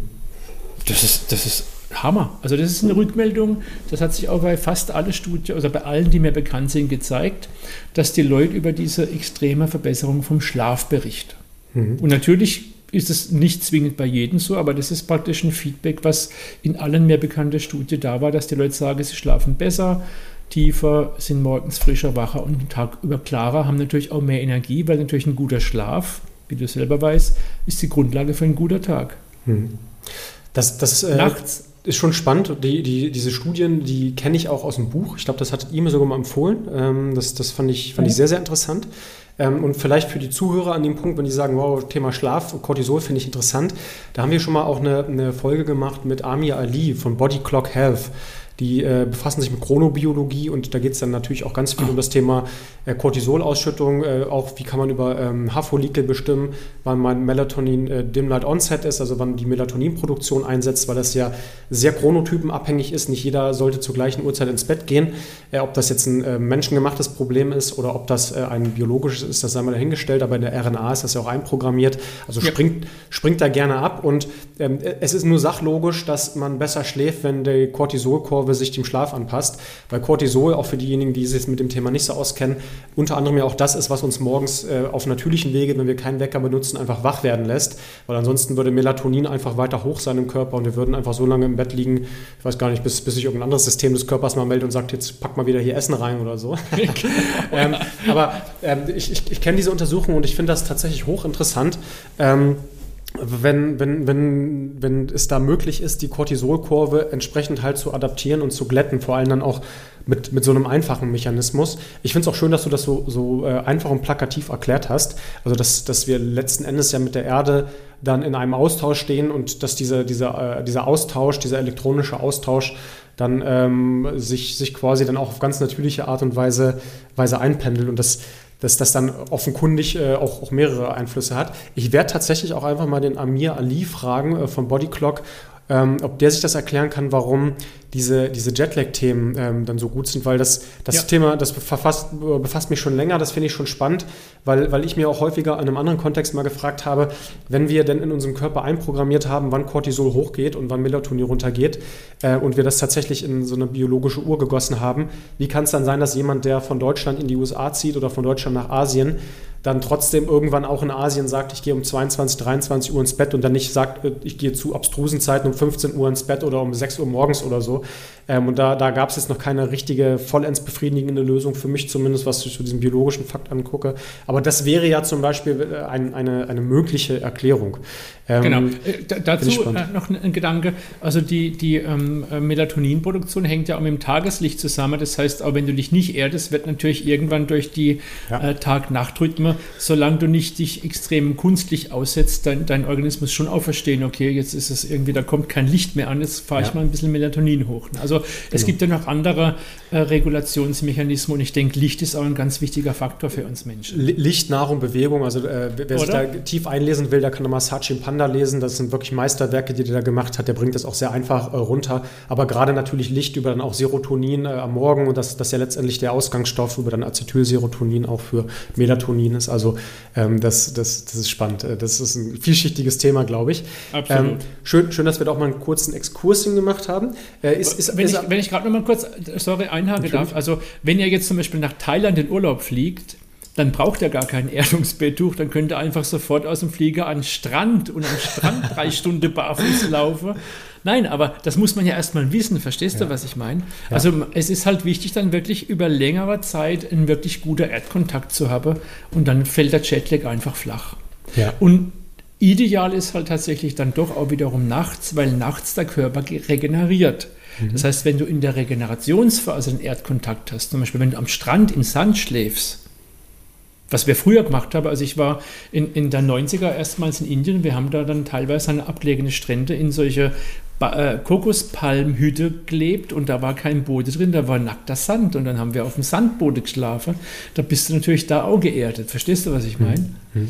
Das, ist, das ist Hammer. Also das ist eine Rückmeldung, das hat sich auch bei fast allen Studien, also bei allen, die mir bekannt sind, gezeigt, dass die Leute über diese extreme Verbesserung vom Schlaf berichten. Mhm. Und natürlich ist es nicht zwingend bei jedem so, aber das ist praktisch ein Feedback, was in allen mehr bekannten Studien da war, dass die Leute sagen, sie schlafen besser, tiefer, sind morgens frischer, wacher und den Tag über klarer, haben natürlich auch mehr Energie, weil natürlich ein guter Schlaf, wie du selber weißt, ist die Grundlage für einen guten Tag. Hm. Das, das äh, Nachts ist schon spannend. Die, die, diese Studien, die kenne ich auch aus dem Buch. Ich glaube, das hat ihr mir sogar mal empfohlen. Ähm, das das fand, ich, fand ich sehr, sehr interessant. Ähm, und vielleicht für die Zuhörer an dem Punkt, wenn die sagen, wow, Thema Schlaf, Cortisol finde ich interessant. Da haben wir schon mal auch eine, eine Folge gemacht mit Amir Ali von Body Clock Health. Die äh, befassen sich mit Chronobiologie und da geht es dann natürlich auch ganz viel um das Thema äh, Cortisolausschüttung, äh, auch wie kann man über ähm, Haarfollikel bestimmen, wann mein Melatonin äh, Dim Light Onset ist, also wann die Melatoninproduktion einsetzt, weil das ja sehr chronotypenabhängig ist. Nicht jeder sollte zur gleichen Uhrzeit ins Bett gehen. Äh, ob das jetzt ein äh, menschengemachtes Problem ist oder ob das äh, ein biologisches ist, das sei mal dahingestellt, aber in der RNA ist das ja auch einprogrammiert. Also ja. springt, springt da gerne ab und ähm, es ist nur sachlogisch, dass man besser schläft, wenn die Cortisolkurve Kurve sich dem Schlaf anpasst, weil Cortisol, auch für diejenigen, die sich mit dem Thema nicht so auskennen, unter anderem ja auch das ist, was uns morgens äh, auf natürlichen Wege, wenn wir keinen Wecker benutzen, einfach wach werden lässt, weil ansonsten würde Melatonin einfach weiter hoch sein im Körper und wir würden einfach so lange im Bett liegen, ich weiß gar nicht, bis, bis sich irgendein anderes System des Körpers mal meldet und sagt, jetzt pack mal wieder hier Essen rein oder so. [laughs] [laughs] ähm, aber ähm, ich, ich, ich kenne diese Untersuchung und ich finde das tatsächlich hochinteressant. Ähm, wenn, wenn, wenn, wenn es da möglich ist, die Cortisolkurve entsprechend halt zu adaptieren und zu glätten, vor allem dann auch mit, mit so einem einfachen Mechanismus. Ich finde es auch schön, dass du das so, so äh, einfach und plakativ erklärt hast. Also, dass, dass wir letzten Endes ja mit der Erde dann in einem Austausch stehen und dass diese, dieser, äh, dieser Austausch, dieser elektronische Austausch dann ähm, sich, sich quasi dann auch auf ganz natürliche Art und Weise, Weise einpendelt. Und das, dass das dann offenkundig äh, auch, auch mehrere Einflüsse hat. Ich werde tatsächlich auch einfach mal den Amir Ali fragen äh, von Bodyclock, ähm, ob der sich das erklären kann, warum diese, diese Jetlag-Themen ähm, dann so gut sind, weil das, das ja. Thema, das befasst, befasst mich schon länger, das finde ich schon spannend, weil, weil ich mir auch häufiger in einem anderen Kontext mal gefragt habe, wenn wir denn in unserem Körper einprogrammiert haben, wann Cortisol hochgeht und wann Melatonin runtergeht äh, und wir das tatsächlich in so eine biologische Uhr gegossen haben, wie kann es dann sein, dass jemand, der von Deutschland in die USA zieht oder von Deutschland nach Asien, dann trotzdem irgendwann auch in Asien sagt, ich gehe um 22, 23 Uhr ins Bett und dann nicht sagt, äh, ich gehe zu abstrusen Zeiten um 15 Uhr ins Bett oder um 6 Uhr morgens oder so. Ähm, und da, da gab es jetzt noch keine richtige, vollends befriedigende Lösung für mich zumindest, was ich zu diesem biologischen Fakt angucke. Aber das wäre ja zum Beispiel äh, ein, eine, eine mögliche Erklärung. Ähm, genau. Äh, dazu äh, noch ein Gedanke. Also die, die ähm, Melatoninproduktion hängt ja auch mit dem Tageslicht zusammen. Das heißt, auch wenn du dich nicht erdest, wird natürlich irgendwann durch die ja. äh, Tag-Nacht-Rhythmen, solange du nicht dich extrem kunstlich aussetzt, dein, dein Organismus schon auch verstehen, okay, jetzt ist es irgendwie, da kommt kein Licht mehr an, jetzt fahre ja. ich mal ein bisschen Melatonin hoch. Also genau. es gibt ja noch andere äh, Regulationsmechanismen und ich denke, Licht ist auch ein ganz wichtiger Faktor für uns Menschen. Licht, Nahrung, Bewegung, also äh, wer Oder? sich da tief einlesen will, der kann nochmal Sachin Panda lesen. Das sind wirklich Meisterwerke, die der da gemacht hat. Der bringt das auch sehr einfach äh, runter. Aber gerade natürlich Licht über dann auch Serotonin äh, am Morgen und das, das ist ja letztendlich der Ausgangsstoff über dann Acetylserotonin auch für Melatonin ist. Also ähm, das, das, das ist spannend. Äh, das ist ein vielschichtiges Thema, glaube ich. Absolut. Ähm, schön, schön, dass wir da auch mal einen kurzen Exkurs gemacht haben. Äh, ist, ist, wenn, ist, ich, wenn ich gerade noch mal kurz, sorry, einhaken darf. Also wenn ihr jetzt zum Beispiel nach Thailand in Urlaub fliegt, dann braucht er gar kein Erdungsbetttuch, dann könnte er einfach sofort aus dem Flieger an den Strand und am Strand [laughs] drei Stunden barfuß laufen. Nein, aber das muss man ja erstmal wissen, verstehst ja. du, was ich meine? Ja. Also es ist halt wichtig, dann wirklich über längere Zeit einen wirklich guten Erdkontakt zu haben und dann fällt der Jetlag einfach flach. Ja. Und ideal ist halt tatsächlich dann doch auch wiederum nachts, weil nachts der Körper regeneriert. Mhm. Das heißt, wenn du in der Regenerationsphase einen Erdkontakt hast, zum Beispiel wenn du am Strand im Sand schläfst, was wir früher gemacht haben. Also ich war in, in der 90er erstmals in Indien. Wir haben da dann teilweise an abgelegene Strände in solche ba äh, Kokospalmhütte gelebt und da war kein Boden drin, da war nackter Sand und dann haben wir auf dem Sandboden geschlafen. Da bist du natürlich da auch geerdet. Verstehst du, was ich meine? Mhm.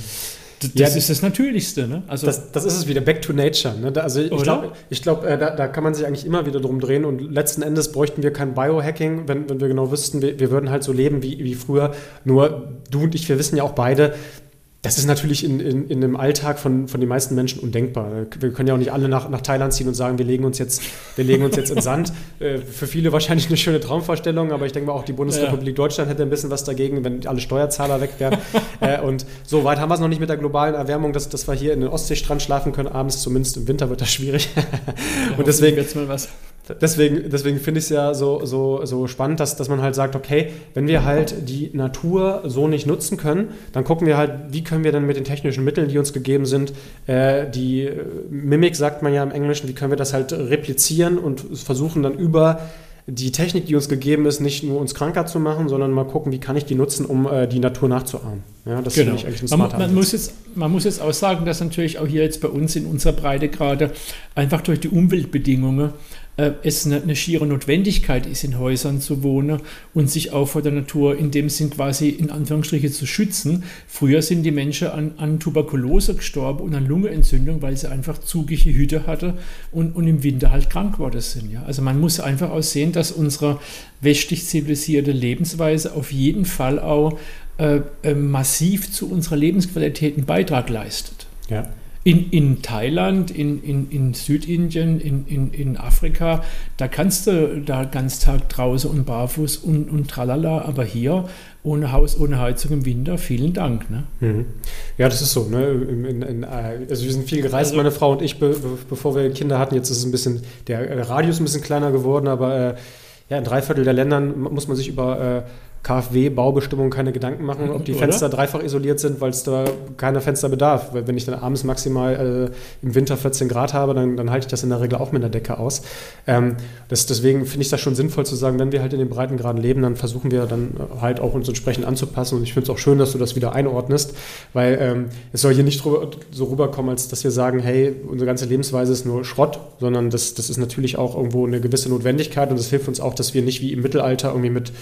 Das, ja, ist das Natürlichste. Ne? Also das, das, ist es wieder, back to nature. Ne? Da, also ich glaube, ich glaub, äh, da, da, kann man sich eigentlich immer wieder drum drehen und letzten Endes bräuchten wir kein Biohacking, wenn, wenn wir genau wüssten, wir, wir würden halt so leben wie, wie früher. Nur du und ich, wir wissen ja auch beide, das ist natürlich in, in, in dem Alltag von, von den meisten Menschen undenkbar. Wir können ja auch nicht alle nach, nach Thailand ziehen und sagen, wir legen uns jetzt, wir legen uns jetzt in Sand. [laughs] Äh, für viele wahrscheinlich eine schöne Traumvorstellung, aber ich denke mal, auch die Bundesrepublik ja. Deutschland hätte ein bisschen was dagegen, wenn alle Steuerzahler weg wären. äh, und so weit haben wir es noch nicht mit der globalen Erwärmung, dass, dass wir hier in den Ostseestrand schlafen können abends, zumindest im Winter wird das schwierig. [laughs] und deswegen, jetzt mal was deswegen, deswegen finde ich es ja so, so, so spannend, dass, dass man halt sagt, okay, wenn wir halt die Natur so nicht nutzen können, dann gucken wir halt, wie können wir denn mit den technischen Mitteln, die uns gegeben sind, äh, die äh, Mimik sagt man ja im Englischen, wie können wir das halt replizieren und versuchen dann über die Technik, die uns gegeben ist, nicht nur uns kranker zu machen, sondern mal gucken, wie kann ich die nutzen, um äh, die Natur nachzuahmen. Ja, das genau. finde ich eigentlich ein smarter man, man muss jetzt, man muss jetzt auch sagen, dass natürlich auch hier jetzt bei uns in unserer Breite gerade einfach durch die Umweltbedingungen äh, es eine, eine, schiere Notwendigkeit ist, in Häusern zu wohnen und sich auch vor der Natur in dem Sinn quasi in Anführungsstriche zu schützen. Früher sind die Menschen an, an Tuberkulose gestorben und an Lungenentzündung, weil sie einfach zugige Hüte hatten und, und im Winter halt krank geworden sind. Ja? Also man muss einfach auch sehen, dass unsere westlich zivilisierte Lebensweise auf jeden Fall auch äh, äh, massiv zu unserer Lebensqualität einen Beitrag leistet. Ja. In, in Thailand, in, in, in Südindien, in, in, in Afrika, da kannst du da ganz Tag draußen und barfuß und, und tralala, aber hier ohne Haus, ohne Heizung im Winter, vielen Dank. Ne? Mhm. Ja, das ist so. Ne? In, in, also wir sind viel gereist, also, meine Frau und ich, be, bevor wir Kinder hatten. Jetzt ist es ein bisschen, der Radius ein bisschen kleiner geworden, aber äh, ja, in drei Viertel der Ländern muss man sich über äh, KfW-Baubestimmung keine Gedanken machen, ob die Oder? Fenster dreifach isoliert sind, weil es da keine Fenster bedarf. Weil wenn ich dann abends maximal äh, im Winter 14 Grad habe, dann, dann, halte ich das in der Regel auch mit der Decke aus. Ähm, das, deswegen finde ich das schon sinnvoll zu sagen, wenn wir halt in den Breitengraden leben, dann versuchen wir dann halt auch uns entsprechend anzupassen. Und ich finde es auch schön, dass du das wieder einordnest, weil ähm, es soll hier nicht so rüberkommen, als dass wir sagen, hey, unsere ganze Lebensweise ist nur Schrott, sondern das, das ist natürlich auch irgendwo eine gewisse Notwendigkeit und es hilft uns auch, dass wir nicht wie im Mittelalter irgendwie mit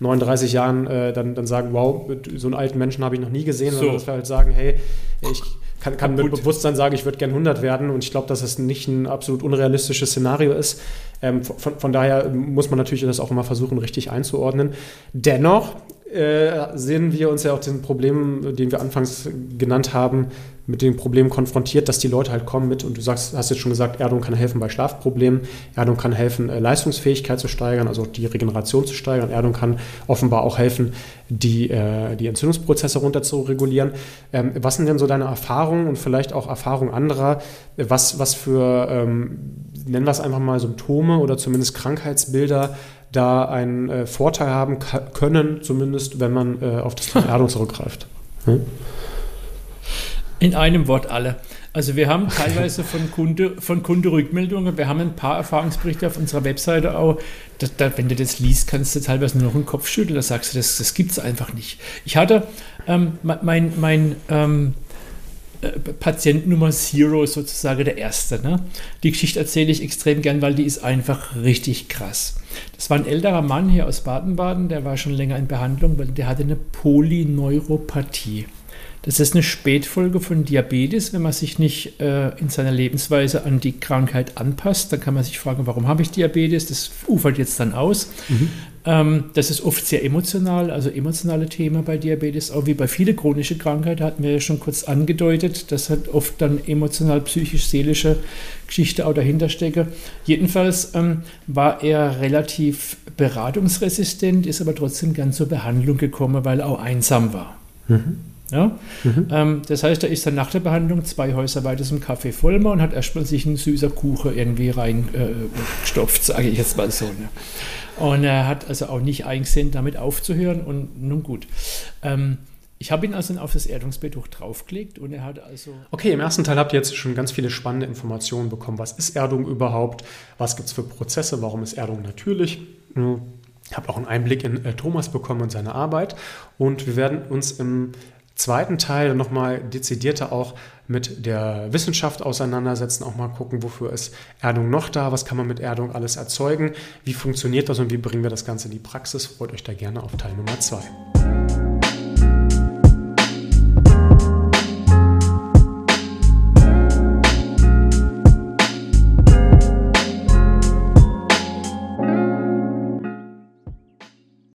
39 Jahren äh, dann, dann sagen, wow, so einen alten Menschen habe ich noch nie gesehen, so. sondern dass wir halt sagen, hey, ich kann, kann mit Bewusstsein sagen, ich würde gern 100 werden und ich glaube, dass das nicht ein absolut unrealistisches Szenario ist. Ähm, von, von, daher muss man natürlich das auch immer versuchen, richtig einzuordnen. Dennoch äh, sehen wir uns ja auch den Problemen, den wir anfangs genannt haben, mit dem Problem konfrontiert, dass die Leute halt kommen mit, und du sagst, hast jetzt schon gesagt, Erdung kann helfen bei Schlafproblemen, Erdung kann helfen, äh, Leistungsfähigkeit zu steigern, also die Regeneration zu steigern, Erdung kann offenbar auch helfen, die, äh, die Entzündungsprozesse runter zu regulieren. Ähm, was sind denn so deine Erfahrungen und vielleicht auch Erfahrungen anderer, was, was für, ähm, nennen wir es einfach mal Symptome oder zumindest Krankheitsbilder da einen äh, Vorteil haben können, zumindest wenn man äh, auf das Erdung zurückgreift? Hm? In einem Wort alle. Also wir haben teilweise von Kunde, von Kunde Rückmeldungen, wir haben ein paar Erfahrungsberichte auf unserer Webseite auch. Da, da, wenn du das liest, kannst du teilweise nur noch den Kopf schütteln. Da sagst du, das, das gibt es einfach nicht. Ich hatte ähm, mein, mein ähm, äh, Patient Nummer Zero sozusagen der erste. Ne? Die Geschichte erzähle ich extrem gern, weil die ist einfach richtig krass. Das war ein älterer Mann hier aus Baden-Baden, der war schon länger in Behandlung, weil der hatte eine Polyneuropathie. Das ist eine Spätfolge von Diabetes. Wenn man sich nicht äh, in seiner Lebensweise an die Krankheit anpasst, dann kann man sich fragen, warum habe ich Diabetes? Das ufert jetzt dann aus. Mhm. Ähm, das ist oft sehr emotional, also emotionale Themen bei Diabetes, auch wie bei vielen chronischen Krankheiten, hatten wir ja schon kurz angedeutet. Das hat oft dann emotional, psychisch, seelische Geschichte auch dahinter stecke. Jedenfalls ähm, war er relativ beratungsresistent, ist aber trotzdem gern zur Behandlung gekommen, weil er auch einsam war. Mhm. Ja? Mhm. Ähm, das heißt, er ist dann nach der Behandlung zwei Häuser weiter zum Café Vollmer und hat erstmal sich einen süßer Kuchen irgendwie reingestopft, äh, sage ich jetzt mal so. Ne? Und er hat also auch nicht eingesehen, damit aufzuhören und nun gut. Ähm, ich habe ihn also auf das Erdungsbetuch draufgelegt und er hat also. Okay, im ersten Teil habt ihr jetzt schon ganz viele spannende Informationen bekommen. Was ist Erdung überhaupt? Was gibt es für Prozesse? Warum ist Erdung natürlich? Ich habe auch einen Einblick in äh, Thomas bekommen und seine Arbeit. Und wir werden uns im zweiten Teil nochmal dezidierter auch mit der Wissenschaft auseinandersetzen, auch mal gucken, wofür ist Erdung noch da, was kann man mit Erdung alles erzeugen, wie funktioniert das und wie bringen wir das Ganze in die Praxis. Freut euch da gerne auf Teil Nummer zwei.